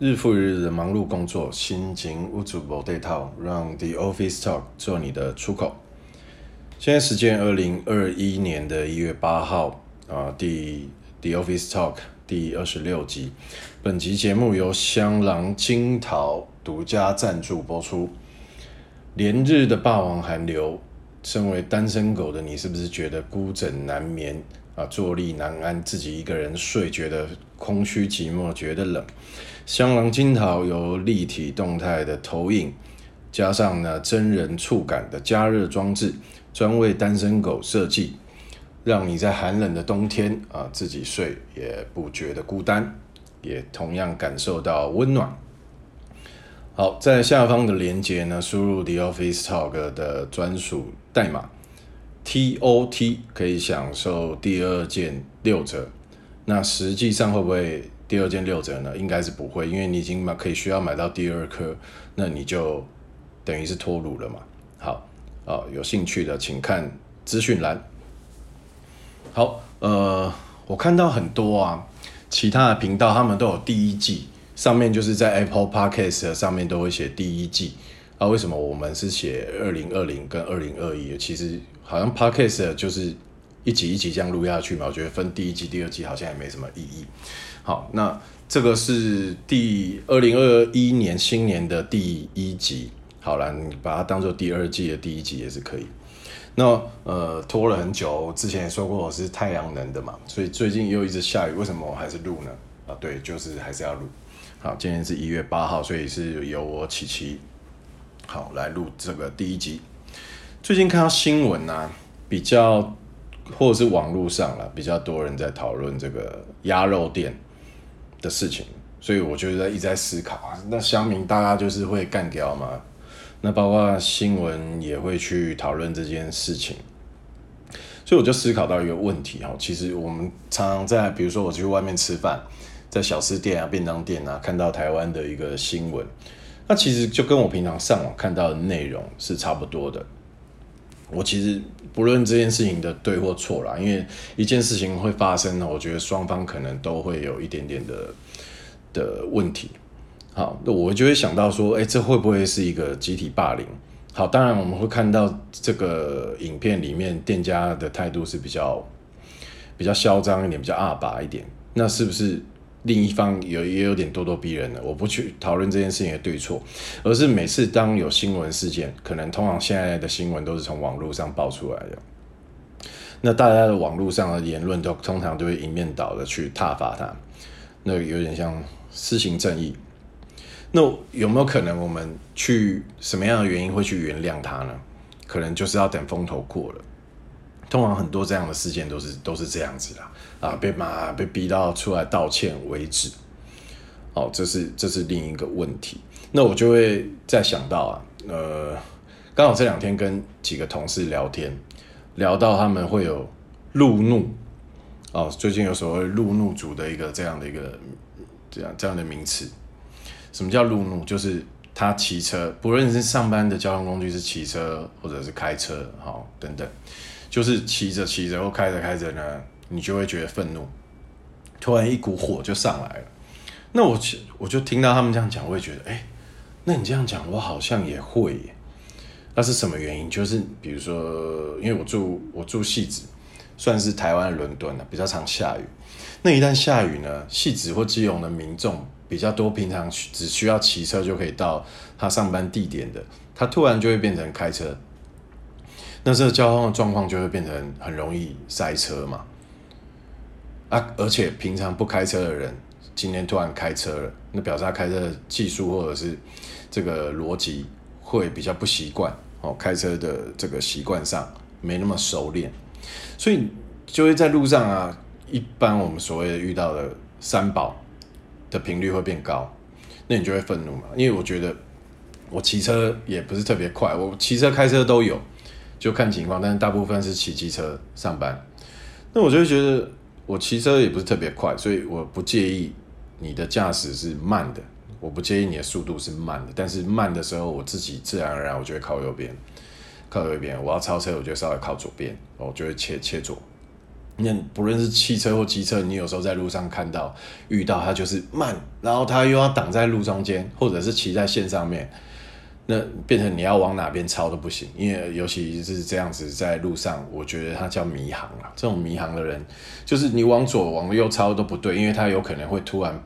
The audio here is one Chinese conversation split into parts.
日复一日的忙碌工作，心情无处不对套，让 The Office Talk 做你的出口。现在时间二零二一年的一月八号啊，第 The Office Talk 第二十六集。本集节目由香囊金桃独家赞助播出。连日的霸王寒流，身为单身狗的你，是不是觉得孤枕难眠啊，坐立难安，自己一个人睡觉得空虚寂寞，觉得冷？香囊金桃由立体动态的投影，加上呢真人触感的加热装置，专为单身狗设计，让你在寒冷的冬天啊自己睡也不觉得孤单，也同样感受到温暖。好，在下方的链接呢，输入 The Office Talk 的专属代码 TOT，可以享受第二件六折。那实际上会不会？第二件六折呢，应该是不会，因为你已经买可以需要买到第二颗，那你就等于是脱乳了嘛。好，哦，有兴趣的请看资讯栏。好，呃，我看到很多啊，其他的频道他们都有第一季，上面就是在 Apple Podcast 上面都会写第一季啊。为什么我们是写二零二零跟二零二一？其实好像 Podcast 就是一集一集这样录下去嘛，我觉得分第一季、第二季好像也没什么意义。好，那这个是第二零二一年新年的第一集。好了，你把它当做第二季的第一集也是可以。那呃拖了很久，之前也说过我是太阳能的嘛，所以最近又一直下雨，为什么我还是录呢？啊，对，就是还是要录。好，今天是一月八号，所以是由我琪琪好来录这个第一集。最近看到新闻啊，比较或者是网络上了比较多人在讨论这个鸭肉店。的事情，所以我就在一直在思考啊。那乡民大家就是会干掉吗？那包括新闻也会去讨论这件事情，所以我就思考到一个问题哈。其实我们常常在，比如说我去外面吃饭，在小吃店啊、便当店啊，看到台湾的一个新闻，那其实就跟我平常上网看到的内容是差不多的。我其实不论这件事情的对或错啦，因为一件事情会发生呢，我觉得双方可能都会有一点点的的问题。好，那我就会想到说，哎，这会不会是一个集体霸凌？好，当然我们会看到这个影片里面店家的态度是比较比较嚣张一点，比较二把一点，那是不是？另一方有也有点咄咄逼人了，我不去讨论这件事情的对错，而是每次当有新闻事件，可能通常现在的新闻都是从网络上爆出来的，那大家的网络上的言论都通常都会一面倒的去挞伐他，那有点像私刑正义。那有没有可能我们去什么样的原因会去原谅他呢？可能就是要等风头过了。通常很多这样的事件都是都是这样子啦，啊，被骂被逼到出来道歉为止。哦，这是这是另一个问题。那我就会再想到啊，呃，刚好这两天跟几个同事聊天，聊到他们会有路怒，哦，最近有所谓路怒族的一个这样的一个这样这样的名词。什么叫路怒？就是他骑车，不论是上班的交通工具是骑车或者是开车，好，等等。就是骑着骑着或开着开着呢，你就会觉得愤怒，突然一股火就上来了。那我我就听到他们这样讲，我会觉得，哎、那你这样讲，我好像也会耶。那是什么原因？就是比如说，因为我住我住汐止，算是台湾伦敦了，比较常下雨。那一旦下雨呢，汐止或基隆的民众比较多，平常只需要骑车就可以到他上班地点的，他突然就会变成开车。那这个交通的状况就会变成很容易塞车嘛，啊，而且平常不开车的人，今天突然开车了，那表示他开车的技术或者是这个逻辑会比较不习惯哦，开车的这个习惯上没那么熟练，所以就会在路上啊，一般我们所谓的遇到的三宝的频率会变高，那你就会愤怒嘛，因为我觉得我骑车也不是特别快，我骑车开车都有。就看情况，但是大部分是骑机车上班。那我就会觉得我骑车也不是特别快，所以我不介意你的驾驶是慢的，我不介意你的速度是慢的。但是慢的时候，我自己自然而然我就会靠右边，靠右边。我要超车，我就稍微靠左边，我就会切切左。那不论是汽车或机车，你有时候在路上看到遇到它就是慢，然后它又要挡在路中间，或者是骑在线上面，那变成你要往哪边超都不行，因为尤其是这样子在路上，我觉得它叫迷航啊。这种迷航的人，就是你往左往右超都不对，因为它有可能会突然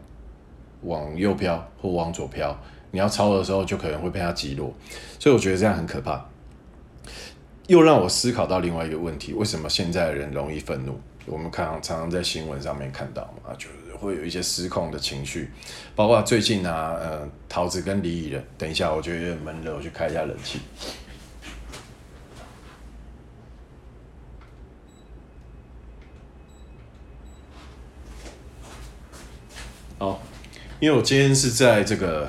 往右飘或往左飘，你要超的时候就可能会被它击落，所以我觉得这样很可怕。又让我思考到另外一个问题：为什么现在的人容易愤怒？我们看常常在新闻上面看到嘛，就是会有一些失控的情绪，包括最近啊，呃，桃子跟李李仁。等一下，我觉得有点闷热，我去开一下冷气。好，因为我今天是在这个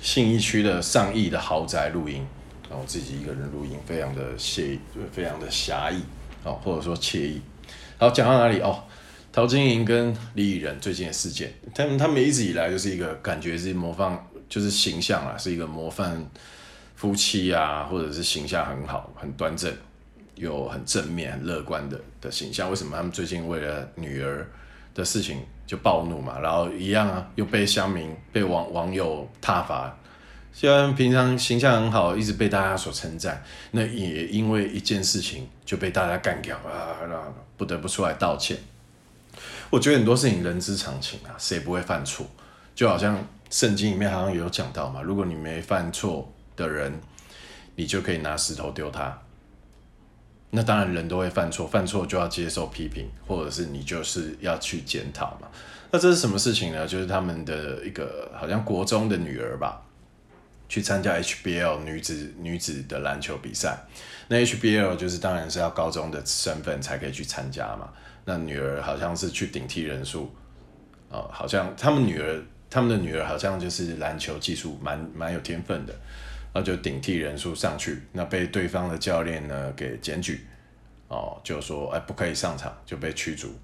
信义区的上亿的豪宅录音。然后自己一个人录音，非常的惬意，非常的侠义，哦，或者说惬意。好，讲到哪里哦？陶晶莹跟李李仁最近的事件，他们他们一直以来就是一个感觉是模范，就是形象啊，是一个模范夫妻啊，或者是形象很好、很端正，又很正面、很乐观的的形象。为什么他们最近为了女儿的事情就暴怒嘛？然后一样啊，又被乡民、被网网友挞伐。虽然平常形象很好，一直被大家所称赞，那也因为一件事情就被大家干掉啊，那不得不出来道歉。我觉得很多事情人之常情啊，谁不会犯错？就好像圣经里面好像有讲到嘛，如果你没犯错的人，你就可以拿石头丢他。那当然人都会犯错，犯错就要接受批评，或者是你就是要去检讨嘛。那这是什么事情呢？就是他们的一个好像国中的女儿吧。去参加 HBL 女子女子的篮球比赛，那 HBL 就是当然是要高中的身份才可以去参加嘛。那女儿好像是去顶替人数，哦，好像他们女儿他们的女儿好像就是篮球技术蛮蛮有天分的，那就顶替人数上去，那被对方的教练呢给检举，哦，就说哎不可以上场，就被驱逐，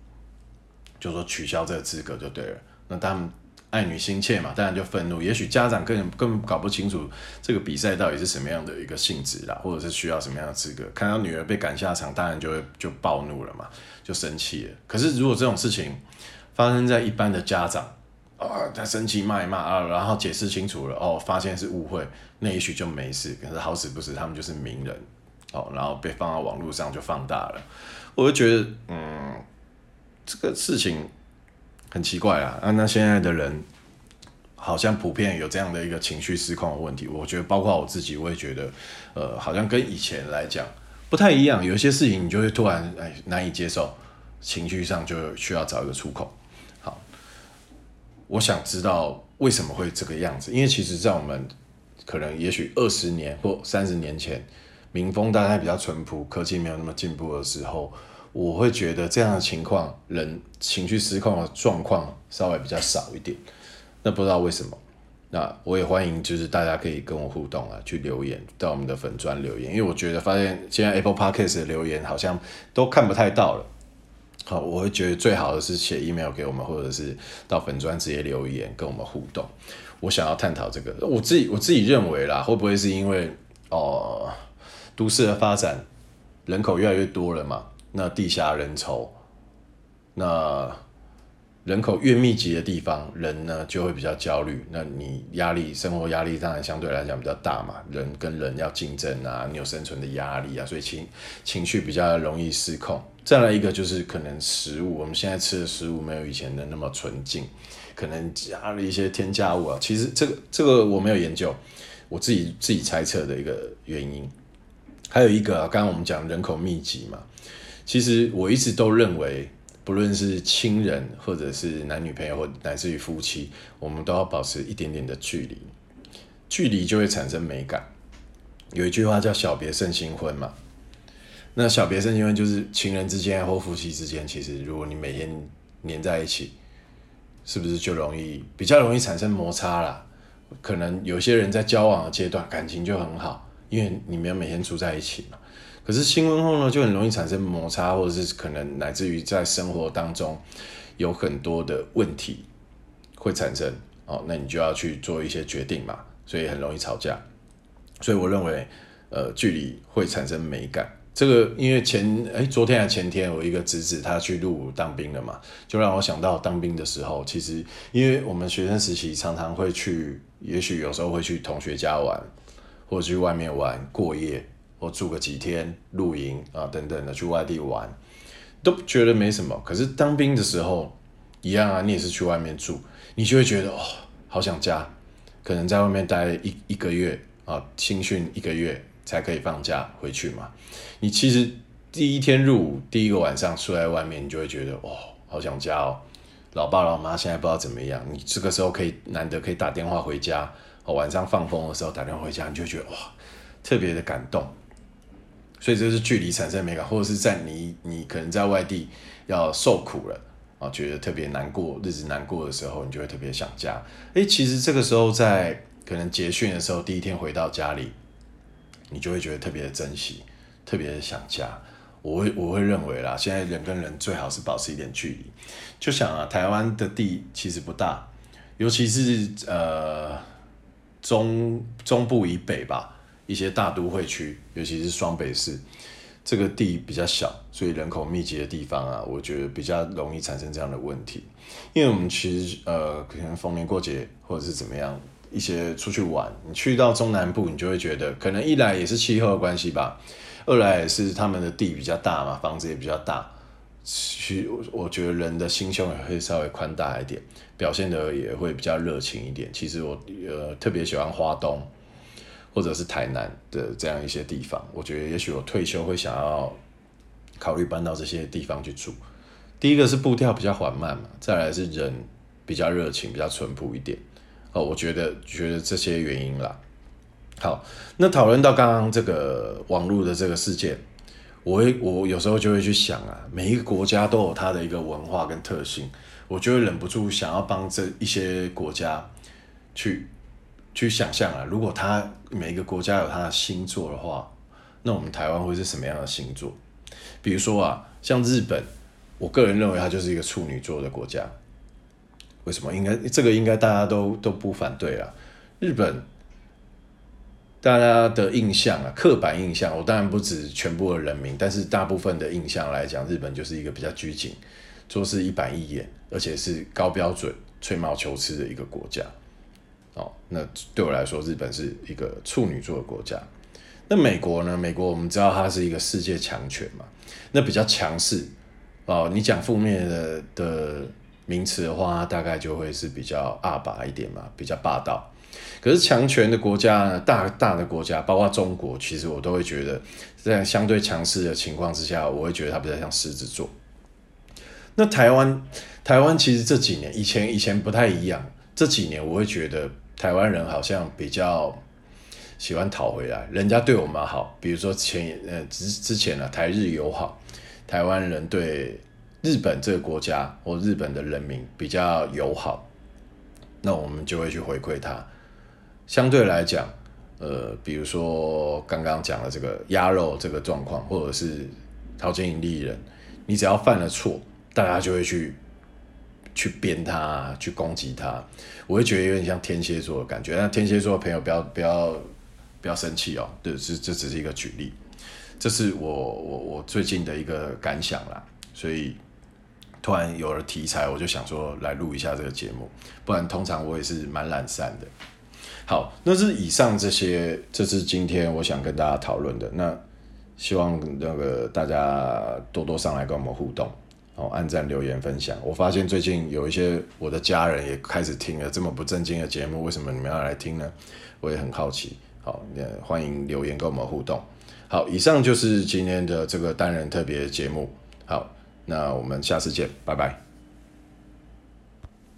就说取消这个资格就对了。那他们。爱女心切嘛，当然就愤怒。也许家长根本根本搞不清楚这个比赛到底是什么样的一个性质啦，或者是需要什么样的资格。看到女儿被赶下场，当然就会就暴怒了嘛，就生气了。可是如果这种事情发生在一般的家长啊，他生气骂一骂啊，然后解释清楚了哦，发现是误会，那也许就没事。可是好死不死，他们就是名人哦，然后被放到网络上就放大了。我就觉得，嗯，这个事情。很奇怪啊，啊，那现在的人好像普遍有这样的一个情绪失控的问题。我觉得，包括我自己，我也觉得，呃，好像跟以前来讲不太一样。有些事情你就会突然哎难以接受，情绪上就需要找一个出口。好，我想知道为什么会这个样子，因为其实，在我们可能也许二十年或三十年前，民风大概比较淳朴，科技没有那么进步的时候。我会觉得这样的情况，人情绪失控的状况稍微比较少一点。那不知道为什么？那我也欢迎，就是大家可以跟我互动啊，去留言到我们的粉专留言，因为我觉得发现现在 Apple Podcast 的留言好像都看不太到了。好，我会觉得最好的是写 email 给我们，或者是到粉专直接留言跟我们互动。我想要探讨这个，我自己我自己认为啦，会不会是因为哦、都市的发展，人口越来越多了嘛？那地下人稠，那人口越密集的地方，人呢就会比较焦虑。那你压力，生活压力当然相对来讲比较大嘛。人跟人要竞争啊，你有生存的压力啊，所以情情绪比较容易失控。再来一个就是可能食物，我们现在吃的食物没有以前的那么纯净，可能加了一些添加物啊。其实这个这个我没有研究，我自己自己猜测的一个原因。还有一个啊，刚刚我们讲人口密集嘛。其实我一直都认为，不论是亲人，或者是男女朋友，或乃至于夫妻，我们都要保持一点点的距离，距离就会产生美感。有一句话叫“小别胜新婚”嘛，那“小别胜新婚”就是情人之间或夫妻之间，其实如果你每天黏在一起，是不是就容易比较容易产生摩擦啦？可能有些人在交往的阶段感情就很好，因为你们每天住在一起嘛。可是新婚后呢，就很容易产生摩擦，或者是可能乃至于在生活当中有很多的问题会产生哦，那你就要去做一些决定嘛，所以很容易吵架。所以我认为，呃，距离会产生美感，这个因为前哎昨天还前天，我一个侄子他去入伍当兵了嘛，就让我想到当兵的时候，其实因为我们学生时期常常会去，也许有时候会去同学家玩，或者去外面玩过夜，或住个几天露营啊等等的去外地玩，都觉得没什么。可是当兵的时候一样啊，你也是去外面住，你就会觉得哦，好想家，可能在外面待一一个月啊，新训一个月。才可以放假回去嘛？你其实第一天入伍，第一个晚上睡在外面，你就会觉得哇，好想家哦。老爸老妈现在不知道怎么样，你这个时候可以难得可以打电话回家，哦晚上放风的时候打电话回家，你就觉得哇，特别的感动。所以这是距离产生美感，或者是在你你可能在外地要受苦了啊，觉得特别难过，日子难过的时候，你就会特别想家。诶，其实这个时候在可能结训的时候，第一天回到家里。你就会觉得特别的珍惜，特别的想家。我会我会认为啦，现在人跟人最好是保持一点距离。就想啊，台湾的地其实不大，尤其是呃中中部以北吧，一些大都会区，尤其是双北市，这个地比较小，所以人口密集的地方啊，我觉得比较容易产生这样的问题。因为我们其实呃，可能逢年过节或者是怎么样。一些出去玩，你去到中南部，你就会觉得，可能一来也是气候的关系吧，二来也是他们的地比较大嘛，房子也比较大，其实我觉得人的心胸也会稍微宽大一点，表现得也会比较热情一点。其实我呃特别喜欢花东或者是台南的这样一些地方，我觉得也许我退休会想要考虑搬到这些地方去住。第一个是步调比较缓慢嘛，再来是人比较热情，比较淳朴一点。哦，我觉得觉得这些原因啦。好，那讨论到刚刚这个网络的这个事件，我会我有时候就会去想啊，每一个国家都有它的一个文化跟特性，我就会忍不住想要帮这一些国家去去想象啊，如果它每一个国家有它的星座的话，那我们台湾会是什么样的星座？比如说啊，像日本，我个人认为它就是一个处女座的国家。为什么？应该这个应该大家都都不反对啊。日本大家的印象啊，刻板印象，我当然不指全部的人民，但是大部分的印象来讲，日本就是一个比较拘谨、做事一板一眼，而且是高标准、吹毛求疵的一个国家。哦，那对我来说，日本是一个处女座的国家。那美国呢？美国我们知道它是一个世界强权嘛，那比较强势哦。你讲负面的的。名词的话，大概就会是比较二把一点嘛，比较霸道。可是强权的国家呢，大大的国家，包括中国，其实我都会觉得，在相对强势的情况之下，我会觉得它比较像狮子座。那台湾，台湾其实这几年，以前以前不太一样，这几年我会觉得台湾人好像比较喜欢讨回来，人家对我们好，比如说前呃之之前呢，台日友好，台湾人对。日本这个国家或日本的人民比较友好，那我们就会去回馈他。相对来讲，呃，比如说刚刚讲的这个鸭肉这个状况，或者是淘金引利人，你只要犯了错，大家就会去去鞭他，去攻击他。我会觉得有点像天蝎座的感觉。那天蝎座的朋友不要不要不要生气哦，对，这这只是一个举例，这是我我我最近的一个感想啦，所以。突然有了题材，我就想说来录一下这个节目，不然通常我也是蛮懒散的。好，那是以上这些，这是今天我想跟大家讨论的。那希望那个大家多多上来跟我们互动，哦，按赞、留言、分享。我发现最近有一些我的家人也开始听了这么不正经的节目，为什么你们要来听呢？我也很好奇。好，也欢迎留言跟我们互动。好，以上就是今天的这个单人特别节目。好。那我们下次见，拜拜。